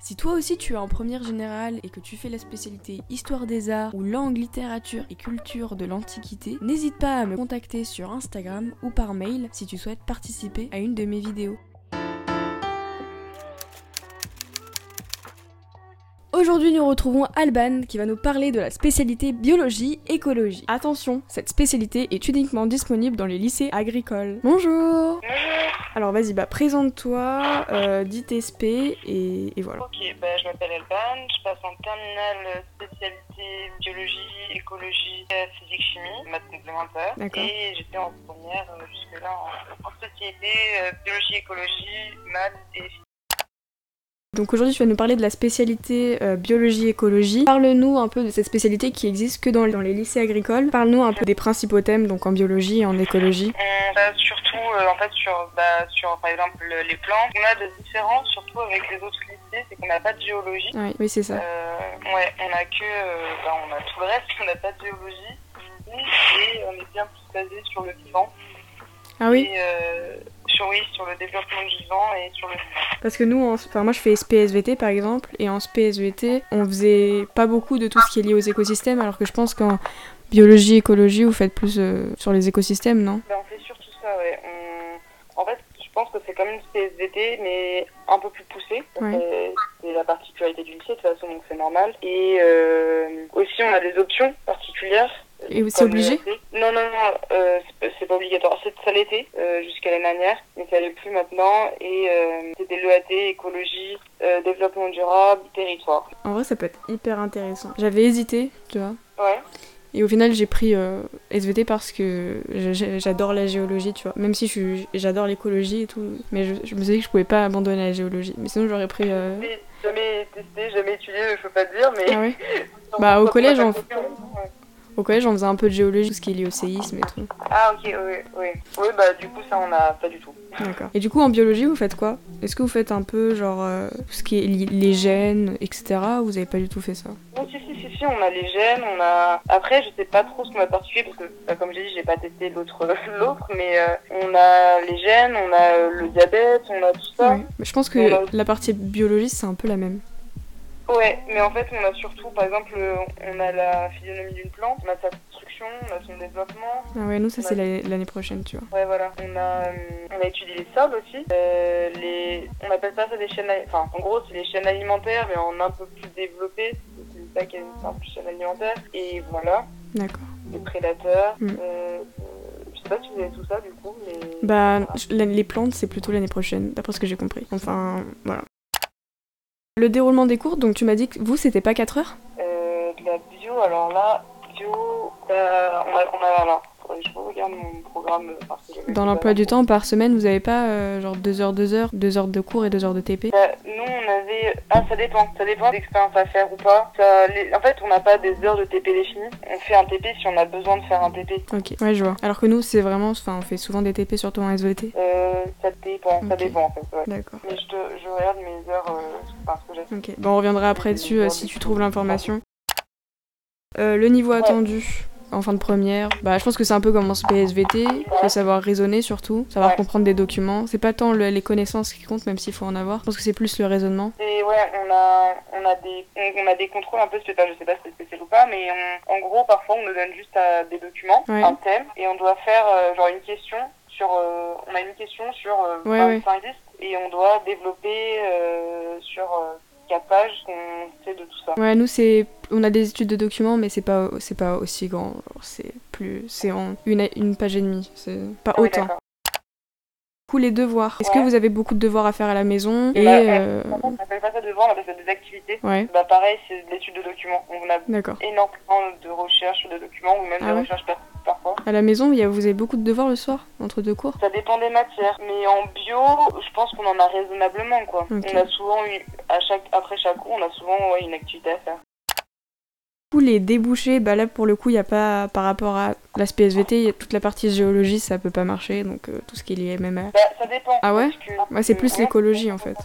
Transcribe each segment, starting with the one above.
Si toi aussi tu es en première générale et que tu fais la spécialité Histoire des Arts ou Langue, Littérature et Culture de l'Antiquité, n'hésite pas à me contacter sur Instagram ou par mail si tu souhaites participer à une de mes vidéos. Aujourd'hui, nous retrouvons Alban qui va nous parler de la spécialité biologie-écologie. Attention, cette spécialité est uniquement disponible dans les lycées agricoles. Bonjour Alors vas-y, bah présente-toi, euh, dis tes spé et, et voilà. Ok, bah, je m'appelle Alban, je passe en terminale spécialité biologie, écologie, euh, physique, chimie, maths complémentaire. D'accord. Et j'étais en première euh, jusque-là en, en spécialité euh, biologie, écologie, maths et physique. Donc aujourd'hui, tu vas nous parler de la spécialité euh, biologie-écologie. Parle-nous un peu de cette spécialité qui existe que dans, dans les lycées agricoles. Parle-nous un peu des principaux thèmes, donc en biologie et en écologie. On va surtout, euh, en fait, sur, bah, sur par exemple les plantes. On a des différences, surtout avec les autres lycées, c'est qu'on n'a pas de géologie. Oui, oui c'est ça. Euh, ouais, on a que, bah, on a tout le reste, on n'a pas de géologie. Et on est bien plus basé sur le vivant. Ah oui Et, sur, oui, sur le développement du vivant et sur le. Parce que nous, en- enfin moi je fais SPSVT par exemple, et en SPSVT, on faisait pas beaucoup de tout ce qui est lié aux écosystèmes, alors que je pense qu'en biologie, écologie, vous faites plus euh, sur les écosystèmes, non? Ben, on fait surtout ça, ouais. On- En fait, je pense que c'est comme une PSVT, mais un peu plus poussée. Ouais. C'est- C'est la particularité du lycée, de toute façon, donc c'est normal. Et euh, aussi, on a des options particulières. Et c'est Comme obligé. Non, non, non, euh, c'est pas- c'est pas obligatoire. Ça l'était euh, jusqu'à l'année dernière, mais ça l'est plus maintenant. Et euh, c'était l'EAT, écologie, euh, développement durable, territoire. En vrai, ça peut être hyper intéressant. J'avais hésité, tu vois. Ouais. Et au final, j'ai pris euh, SVT parce que j'adore la géologie, tu vois. Même si j'adore l'écologie et tout. Mais je, je me suis dit que je pouvais pas abandonner la géologie. Mais sinon, j'aurais pris. euh, Mais Jamais testé, jamais étudié, je peux pas te dire, mais. Ah ouais Bah, au collège, on-. Au collège, on faisait un peu de géologie, tout ce qui est lié au séisme et tout. Ah ok, oui, oui. Oui, bah du coup ça on a pas du tout. D'accord. Et du coup, en biologie, vous faites quoi? Est-ce que vous faites un peu, genre, euh, ce qui est les gènes, etc. ou vous avez pas du tout fait ça? Bon, si, si, si, si, on a les gènes, on a... Après, je sais pas trop ce qu'on a particulier, parce que, bah, comme j'ai dit, j'ai pas testé l'autre, l'autre, mais euh, on a les gènes, on a euh, le diabète, on a tout ça. Ouais. Mais je pense que la partie biologie, c'est un peu la même. Ouais, mais en fait, on a surtout, par exemple, euh, on a la physionomie d'une plante, on a sa construction, on a son développement. Ah ouais, nous, ça, c'est l'année prochaine, tu vois. Ouais, voilà. On a, euh, on a étudié les sols aussi. Euh, les... On appelle pas ça des chaînes... Enfin, en gros, c'est les chaînes alimentaires, mais en un peu plus développé. C'est ça qui est une simple chaîne alimentaire. Et voilà, D'accord. les prédateurs. Mm. Euh, euh, je sais pas si vous avez tout ça, du coup, mais... Bah, Voilà. les plantes, c'est plutôt l'année prochaine, d'après ce que j'ai compris. Enfin, voilà. Le déroulement des cours, donc tu m'as dit que vous, c'était pas 4 heures? Euh, de la bio, alors là, bio... euh, on a... On a je regarde mon programme. euh, parce que Dans l'emploi du temps, par semaine, vous avez pas euh, genre 2 heures, 2 heures, 2 heures de cours et 2 heures de TP on avait. Ah, ça dépend. Ça dépend d'expérience à faire ou pas. Ça, les- En fait, on n'a pas des heures de TP définies. On fait un TP si on a besoin de faire un TP. Ok, ouais, je vois. Alors que nous, c'est vraiment. Enfin, on fait souvent des TP, surtout en SVT. Euh, ça dépend. Ça dépend, en fait. Ouais. D'accord. Mais je, te, je regarde mes heures. Euh, parce que j'ai. Ok, bon, on reviendra après dessus euh, si tu trouves l'information. Euh, le niveau attendu en fin de première, bah je pense que c'est un peu comme en PSVT, il faut savoir raisonner surtout, savoir Ouais. comprendre des documents. C'est pas tant le- les connaissances qui comptent, même s'il faut en avoir. Je pense que c'est plus le raisonnement. Et ouais, on a, on a des, on, on a des contrôles un peu spéciaux. Je sais pas si c'est spécial ou pas, mais on- en gros, parfois, on nous donne juste euh, des documents, Ouais. un thème, et on doit faire euh, genre une question sur. euh, on a une question sur euh, Ouais, ouais. 25 listes, et on doit développer euh, sur euh, 4 pages ce qu'on sait de tout ça. Ouais, nous c'est, on a des études de documents, mais c'est pas, c'est pas aussi grand. C'est plus, c'est en une, une page et demie. C'est pas Ah oui, autant. Du coup, les devoirs. Est-ce que vous avez beaucoup de devoirs à faire à la maison Et Bah, euh, Par contre, on appelle pas ça devoir, on appelle ça des activités. ouais, Bah pareil, c'est de l'étude de documents. On a d'accord. énormément de recherches des documents ou même Ah des ouais recherches parfois. À la maison, vous avez beaucoup de devoirs le soir entre deux cours? Ça dépend des matières. Mais en bio, on en a raisonnablement, quoi. On a souvent eu, à chaque, après chaque cours, on a souvent ouais, une activité à faire. Coup, les débouchés, bah là pour le coup, il n'y a pas, par rapport à l'aspect SVT, y a toute la partie géologie, ça peut pas marcher, donc euh, tout ce qui est lié MMA. Bah, ça dépend. Ah ouais que- Ouais, c'est plus l'écologie, en fait.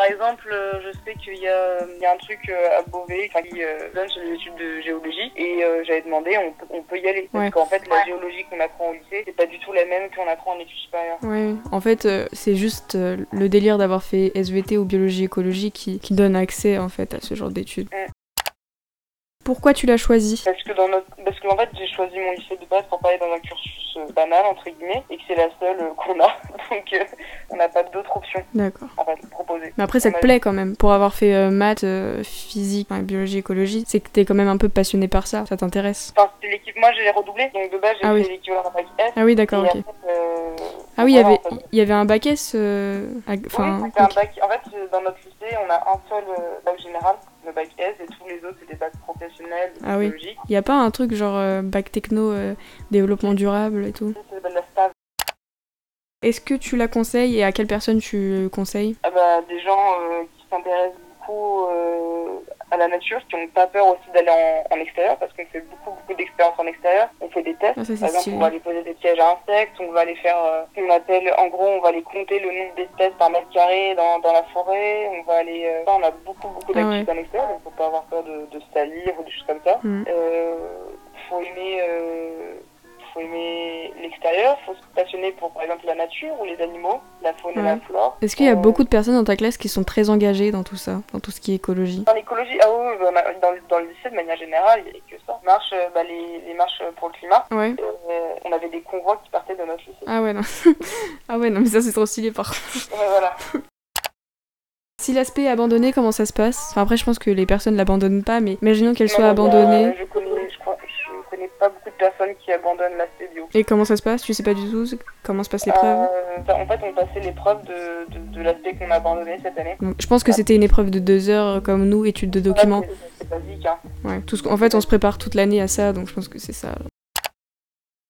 Par exemple, euh, je sais qu'il y a, il y a un truc euh, à Beauvais qui euh, donne sur les études de géologie et euh, j'avais demandé, on, peut- on peut y aller. Parce Ouais. qu'en fait, la géologie qu'on apprend au lycée, c'est pas du tout la même qu'on apprend en études supérieures. Ouais, en fait, euh, c'est juste euh, le délire d'avoir fait SVT ou biologie écologie qui, qui donne accès en fait à ce genre d'études. Pourquoi tu l'as choisi? Parce que dans notre, parce qu'en fait, j'ai choisi mon lycée de base pour pas aller dans un cursus euh, banal entre guillemets et que c'est la seule euh, qu'on a, donc euh, on n'a pas d'autre option D'accord. en fait proposée. Mais après, ça te plaît quand même. Pour avoir fait euh, maths, euh, physique, enfin, biologie, écologie, c'est que t'es quand même un peu passionné par ça. Ça t'intéresse. Enfin, l'équipe. Moi, j'ai redoublé, donc de base, j'ai Ah fait oui. l'équivalent d'un bac S. Ah oui, d'accord, et ok. après, Ah oui, il y voilà, avait, en fait. il y avait un bac S. euh, à- Enfin, oui, c'était un ok. bac. En fait, dans notre lycée, on a un seul euh, bac général, le bac S, et tous les autres, c'est des bacs professionnels, Ah oui. il y a pas un truc genre euh, bac techno, euh, développement durable et tout? La STAV. Est-ce que tu la conseilles et à quelle personne tu conseilles? Ah bah, des gens qui s'intéressent beaucoup à la nature, qui n'ont pas peur aussi d'aller en, en extérieur, parce qu'on fait beaucoup, beaucoup d'expériences en extérieur. On fait des tests. Ah, ça, Par exemple, on va aller poser des pièges à insectes, on va aller faire euh, ce qu'on appelle, en gros, on va aller compter le nombre d'espèces par mètre carré dans, dans la forêt. On va aller, euh, on a beaucoup, beaucoup Ah d'activités en extérieur, donc faut pas avoir peur de, de salir ou des choses comme ça. Mm. Euh, faut aimer, euh, faut aimer l'extérieur, faut se passionner pour, par exemple, la nature ou les animaux, la faune et la flore. Est-ce qu'il y a Euh, beaucoup de personnes dans ta classe qui sont très engagées dans tout ça, dans tout ce qui est écologie? Dans l'écologie, ah oui, bah, dans, dans le lycée, de manière générale, il n'y avait que ça. Marche, euh, bah, les, les marches pour le climat, Ouais. euh, on avait des convois qui partaient de notre lycée. Ah ouais, non. ah ouais, non, mais ça c'est trop stylé par contre. Ouais, voilà. Si l'aspect est abandonné, comment ça se passe? Enfin après, je pense que les personnes l'abandonnent pas, mais imaginons qu'elle soit Non, abandonnée. bah, je, personnes qui abandonnent bio. Et comment ça se passe? Tu sais pas du tout comment se passent l'épreuve Euh, bah, en fait, on passait l'épreuve de, de, de l'aspect qu'on a abandonné cette année. Donc, Je pense que c'était une épreuve de deux heures euh, comme nous, étude de documents. Ouais, c'est- basique, hein. Ouais, tout ce en fait, on se prépare toute l'année à ça, donc je pense que c'est ça.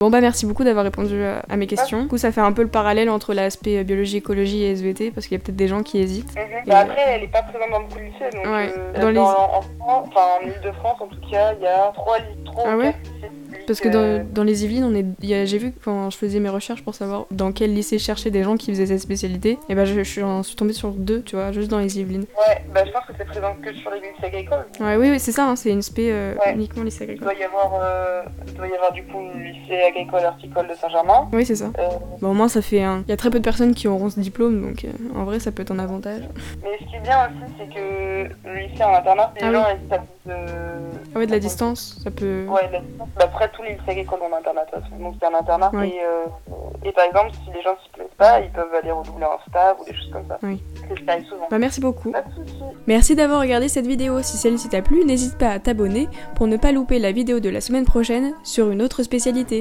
Bon bah merci beaucoup d'avoir répondu à, à mes questions. Du coup ça fait un peu le parallèle entre l'aspect euh, biologie, écologie et SVT parce qu'il y a peut-être des gens qui hésitent. Et, Bah, euh, après, elle est pas présente dans beaucoup de lycées. Donc, Ouais. euh, Dans les- en, France, en Ile-de-France, en tout cas, il y a trois lycées. trois Ah ou ouais? lycées Parce que dans, dans les Yvelines, on est, il j'ai vu quand je faisais mes recherches pour savoir dans quel lycée chercher des gens qui faisaient cette spécialité, et bah je, je suis, en suis tombée sur deux, tu vois, juste dans les Yvelines. Ouais, bah, je pense que c'est présent que sur les lycées agricoles. Ouais, oui, oui c'est ça, hein, c'est une spé euh, Ouais. uniquement lycée Il agricole. doit y avoir, euh, il doit y avoir du coup le lycée agricole horticole de Saint-Germain. Oui, c'est ça. Euh, au moins ça fait un. Il y a très peu de personnes qui auront ce diplôme, donc euh, en vrai ça peut être un avantage. mais ce qui est bien aussi, c'est que le lycée en internat, les Ah gens à cause de. Ah ouais, de la distance, ça peut. Ouais, de la distance. Bah, Après, tous les lycées agricoles ont un internat. Donc, c'est un internat. Oui. Et, euh, et par exemple, si les gens s'y plaisent pas, ils peuvent aller redoubler en stage ou des choses comme ça. Oui. C'est ce qui arrive souvent. Bah merci beaucoup. Pas de soucis. Merci d'avoir regardé cette vidéo. Si celle-ci t'a plu, n'hésite pas à t'abonner pour ne pas louper la vidéo de la semaine prochaine sur une autre spécialité.